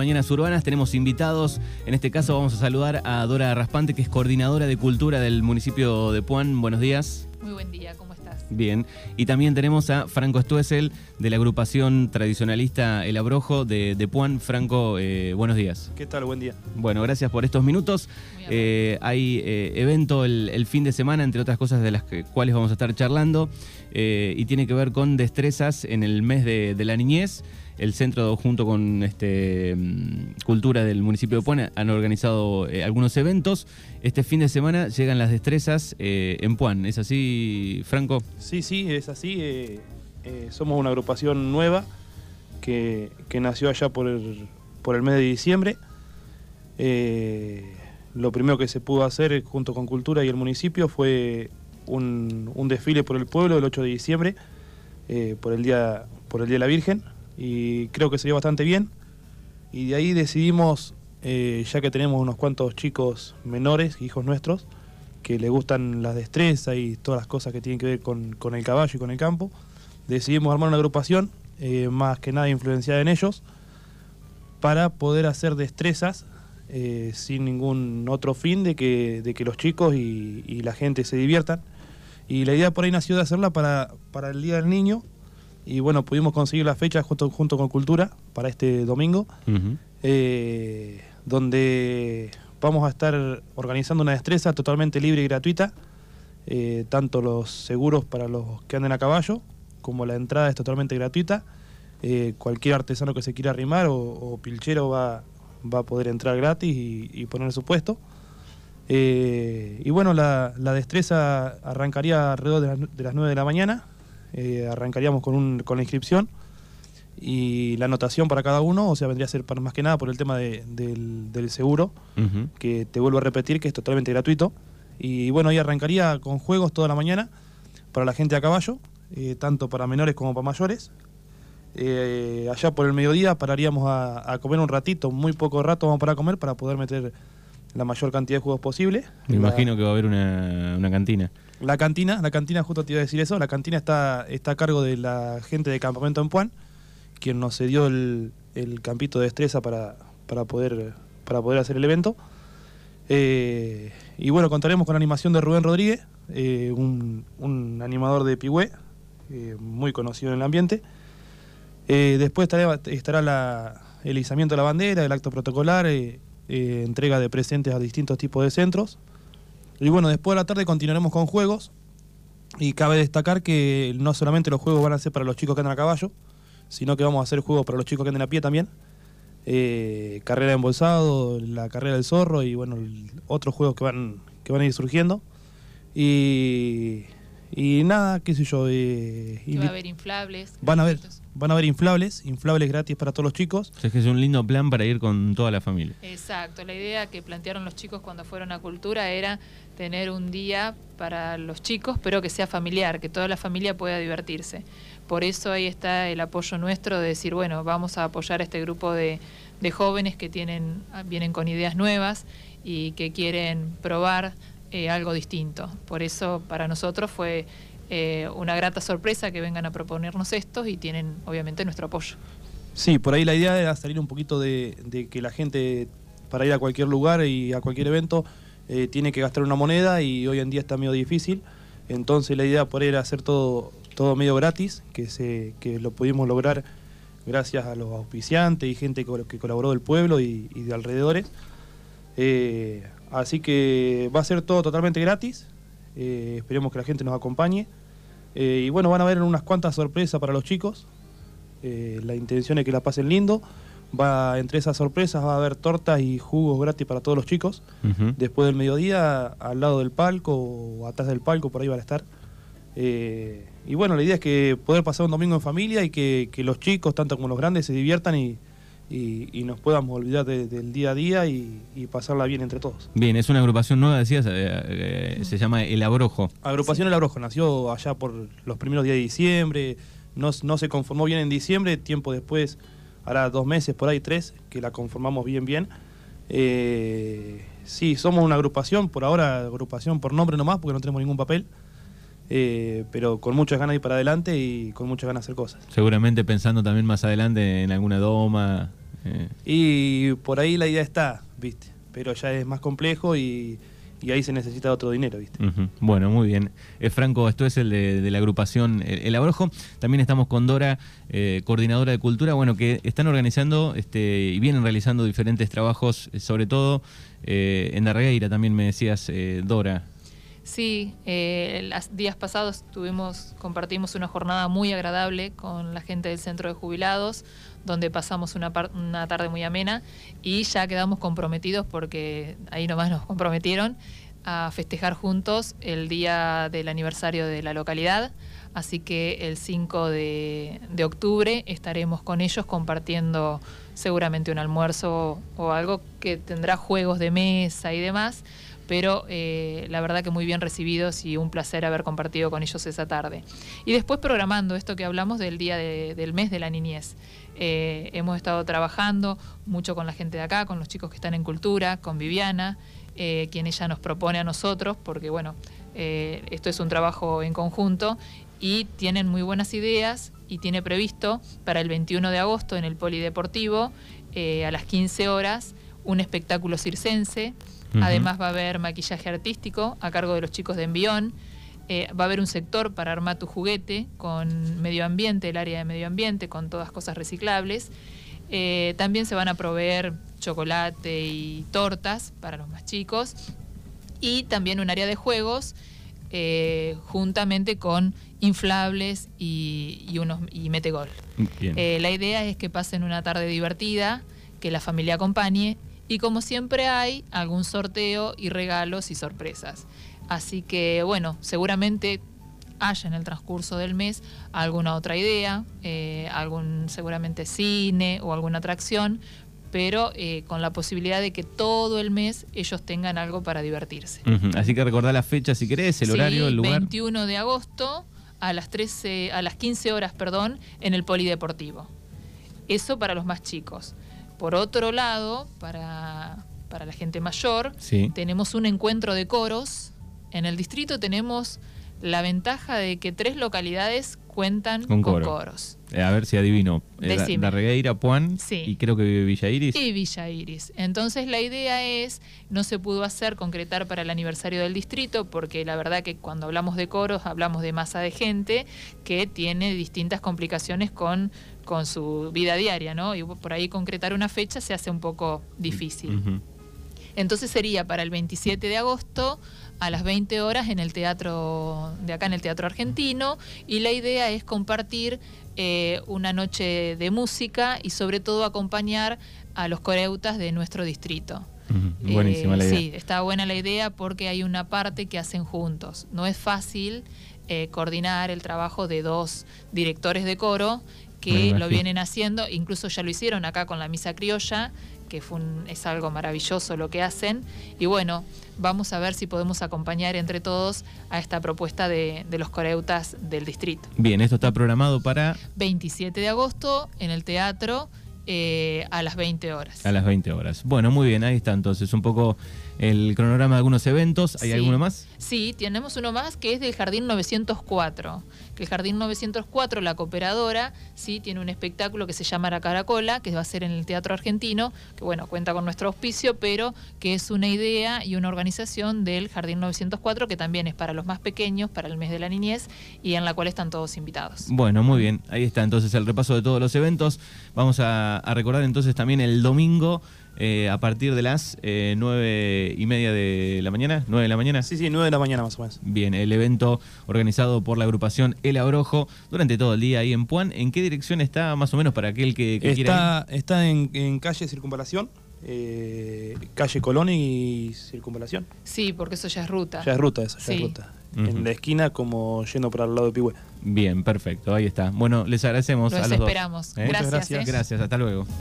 Mañanas Urbanas. Tenemos invitados. En este caso vamos a saludar a Dora Raspante, que es coordinadora de cultura del municipio de Puan. Buenos días. Muy buen día, ¿cómo estás? Bien. Y también tenemos a Franco Stuessel, de la agrupación tradicionalista El Abrojo de, de Puan. Franco, eh, buenos días. ¿Qué tal? Buen día. Bueno, gracias por estos minutos. Eh, hay eh, evento el, el fin de semana, entre otras cosas de las que- cuales vamos a estar charlando, eh, y tiene que ver con destrezas en el mes de, de la niñez. El centro, junto con este, mm, Cultura del municipio de Puan, han organizado eh, algunos eventos. Este fin de semana llegan las destrezas eh, en Puan. ¿Es así, Franco? Sí, sí, es así. eh, somos una agrupación nueva que, nació allá por el, mes de diciembre. Lo primero que se pudo hacer junto con Cultura y el municipio fue un, un desfile por el pueblo el 8 de diciembre, por, el día, por el Día de la Virgen, y creo que se bastante bien. Y de ahí decidimos, eh, ya que tenemos unos cuantos chicos menores, hijos nuestros, que le gustan las destrezas y todas las cosas que tienen que ver con, con el caballo y con el campo, decidimos armar una agrupación, eh, más que nada influenciada en ellos, para poder hacer destrezas eh, sin ningún otro fin de que, de que los chicos y, y la gente se diviertan. Y la idea por ahí nació de hacerla para, para el Día del Niño. Y bueno, pudimos conseguir la fecha junto, junto con Cultura para este domingo eh, donde vamos a estar organizando una destreza totalmente libre y gratuita, eh, tanto los seguros para los que anden a caballo, como la entrada es totalmente gratuita. Eh, cualquier artesano que se quiera arrimar o, o pilchero va, va a poder entrar gratis y, y poner su puesto. Eh, y bueno, la, la destreza arrancaría alrededor de las, de las 9 de la mañana. Eh, arrancaríamos con, un, con la inscripción y la anotación para cada uno, o sea, vendría a ser para, más que nada por el tema de- del, del seguro, que te vuelvo a repetir que es totalmente gratuito. Y bueno, ahí arrancaría con juegos toda la mañana para la gente a caballo, eh, tanto para menores como para mayores. Eh, allá por el mediodía pararíamos a, a comer un ratito, muy poco rato vamos para comer para poder meter la mayor cantidad de juegos posible. Me La- imagino que va a haber una, una cantina. la cantina, la cantina, justo te iba a decir eso, la cantina está, está a cargo de la gente de Campamento en Puan, quien nos cedió el, el campito de destreza para, para, poder, para poder hacer el evento. Eh, y bueno, contaremos con la animación de Rubén Rodríguez, eh, un, un animador de Pigüé, eh, muy conocido en el ambiente. Después estará, estará la- el izamiento de la bandera, el acto protocolar, eh, entrega de presentes a distintos tipos de centros. Y bueno, después de la tarde continuaremos con juegos. Y cabe destacar que no solamente los juegos van a ser para los chicos que andan a caballo, sino que vamos a hacer juegos para los chicos que andan a pie también. Eh, carrera de embolsado, la carrera del zorro y bueno, otros juegos que van, que van a ir surgiendo. Y, y nada, qué sé yo. eh, Que va a haber inflables. van a ver, gratuitos. van a haber inflables, inflables gratis para todos los chicos. O sea, es que es un lindo plan para ir con toda la familia. Exacto, la idea que plantearon los chicos cuando fueron a Cultura era tener un día para los chicos, pero que sea familiar, que toda la familia pueda divertirse. Por eso ahí está el apoyo nuestro de decir, bueno, vamos a apoyar a este grupo de, de jóvenes que tienen, vienen con ideas nuevas y que quieren probar eh, algo distinto. Por eso para nosotros fue eh, una grata sorpresa que vengan a proponernos estos y tienen obviamente nuestro apoyo. Sí, por ahí la idea era salir un poquito de, que la gente para ir a cualquier lugar y a cualquier evento eh, tiene que gastar una moneda y hoy en día está medio difícil. Entonces la idea por ahí era hacer todo, todo medio gratis, que, se, que lo pudimos lograr gracias a los auspiciantes y gente que colaboró del pueblo y, de alrededores. Así que va a ser todo totalmente gratis. Eh, esperemos que la gente nos acompañe. Eh, y bueno, van a haber unas cuantas sorpresas para los chicos. Eh, la intención es que la pasen lindo. Va, entre esas sorpresas va a haber tortas y jugos gratis para todos los chicos. Después del mediodía, al lado del palco o atrás del palco, por ahí van a estar. Eh, y bueno, la idea es que poder pasar un domingo en familia y que, que los chicos, tanto como los grandes, se diviertan y, y- y nos podamos olvidar de- del día a día y, y pasarla bien entre todos. Bien, es una agrupación nueva, decías, eh, eh, se llama El Abrojo. Agrupación El Abrojo nació allá por los primeros días de diciembre, no, no se conformó bien en diciembre, tiempo después, hará dos meses, por ahí tres, que la conformamos bien bien. Eh, sí, somos una agrupación, por ahora agrupación por nombre nomás, porque no tenemos ningún papel, eh, pero con muchas ganas de ir para adelante y con muchas ganas de hacer cosas. Seguramente pensando también más adelante en alguna doma, Eh, Y por ahí la idea está, ¿viste? Pero ya es más complejo y, y ahí se necesita otro dinero, ¿viste? Bueno, muy bien. Eh, Franco, esto es el de, la agrupación El, Abrojo. También estamos con Dora, eh, coordinadora de cultura, bueno, que están organizando este, y vienen realizando diferentes trabajos, eh, sobre todo eh, en Darregueira, también me decías, eh, Dora. Sí, eh, los días pasados tuvimos, compartimos una jornada muy agradable con la gente del centro de jubilados, donde pasamos una, par- una tarde muy amena y ya quedamos comprometidos porque ahí nomás nos comprometieron a festejar juntos el día del aniversario de la localidad. Así que el 5 de, de octubre estaremos con ellos compartiendo seguramente un almuerzo o algo que tendrá juegos de mesa y demás pero eh, la verdad que muy bien recibidos y un placer haber compartido con ellos esa tarde. Y después programando esto que hablamos del día de- del mes de la niñez. Eh, hemos estado trabajando mucho con la gente de acá, con los chicos que están en cultura, con Viviana, eh, quien ella nos propone a nosotros, porque bueno, esto es un trabajo en conjunto y tienen muy buenas ideas y tiene previsto para el 21 de agosto en el Polideportivo a las 15 horas un espectáculo circense. Además va a haber maquillaje artístico a cargo de los chicos de Envión. Eh, va a haber un sector para armar tu juguete con medio ambiente, el área de medio ambiente, con todas cosas reciclables. Eh, también se van a proveer chocolate y tortas para los más chicos. Y también un área de juegos eh, juntamente con inflables y, y unos y metegol. Bien. Eh, la idea es que pasen una tarde divertida, que la familia acompañe y como siempre hay algún sorteo y regalos y sorpresas. Así que bueno, seguramente haya en el transcurso del mes alguna otra idea, eh, algún seguramente cine o alguna atracción, pero eh, con la posibilidad de que todo el mes ellos tengan algo para divertirse. Así que recordá la fecha si querés, el Sí, horario, el lugar. 21 de agosto a las 13, a las 15 horas, perdón, en el Polideportivo. Eso para los más chicos. Por otro lado, para, para la gente mayor, Sí. tenemos un encuentro de coros. En el distrito tenemos la ventaja de que tres localidades cuentan Con con, coro. coros. Eh, a ver si adivino. Eh, Da- Decime. Darregueira, Puan Sí. y creo que Villa Iris. Y Villa Iris. Entonces la idea es, no se pudo hacer, concretar para el aniversario del distrito, porque la verdad que cuando hablamos de coros hablamos de masa de gente que tiene distintas complicaciones con, con su vida diaria, ¿no? Y por ahí concretar una fecha se hace un poco difícil. Entonces sería para el 27 de agosto a las 20 horas en el teatro de acá en el Teatro Argentino y la idea es compartir eh, una noche de música y sobre todo acompañar a los coreutas de nuestro distrito. Buenísima Eh, la idea. Sí, está buena la idea porque hay una parte que hacen juntos. No es fácil eh, coordinar el trabajo de dos directores de coro que lo vienen haciendo, incluso ya lo hicieron acá con la misa criolla, que fue un- es algo maravilloso lo que hacen. Y bueno, vamos a ver si podemos acompañar entre todos a esta propuesta de, de los coreutas del distrito. Bien, esto está programado para 27 de agosto en el teatro eh, a las 20 horas. a las 20 horas. Bueno, muy bien, ahí está entonces un poco el cronograma de algunos eventos. ¿Hay Sí. alguno más? Sí, tenemos uno más que es del Jardín 904. Que el Jardín 904, la cooperadora, sí, tiene un espectáculo que se llama La Caracola, que va a ser en el Teatro Argentino, que bueno, cuenta con nuestro auspicio, pero que es una idea y una organización del Jardín 904 que también es para los más pequeños, para el mes de la niñez, y en la cual están todos invitados. Bueno, muy bien. Ahí está entonces el repaso de todos los eventos. Vamos a, a recordar entonces también el domingo eh, a partir de las eh, nueve y media de la mañana. ¿Nueve de la mañana? Sí, sí, 9 de la mañana más o menos. Bien, el evento organizado por la agrupación El Abrojo durante todo el día ahí en Puan. ¿En qué dirección está más o menos para aquel que, que quiera Está, está en, en calle Circunvalación, eh, calle Colón y Circunvalación. Sí, porque eso ya es ruta. Ya es ruta eso, ya Sí. es ruta. En la esquina como yendo para el lado de Pigüe. ir? Bien, perfecto, ahí está. Bueno, les agradecemos Los a los dos. esperamos. ¿Eh? Muchas Gracias. gracias. ¿eh? Gracias, hasta luego.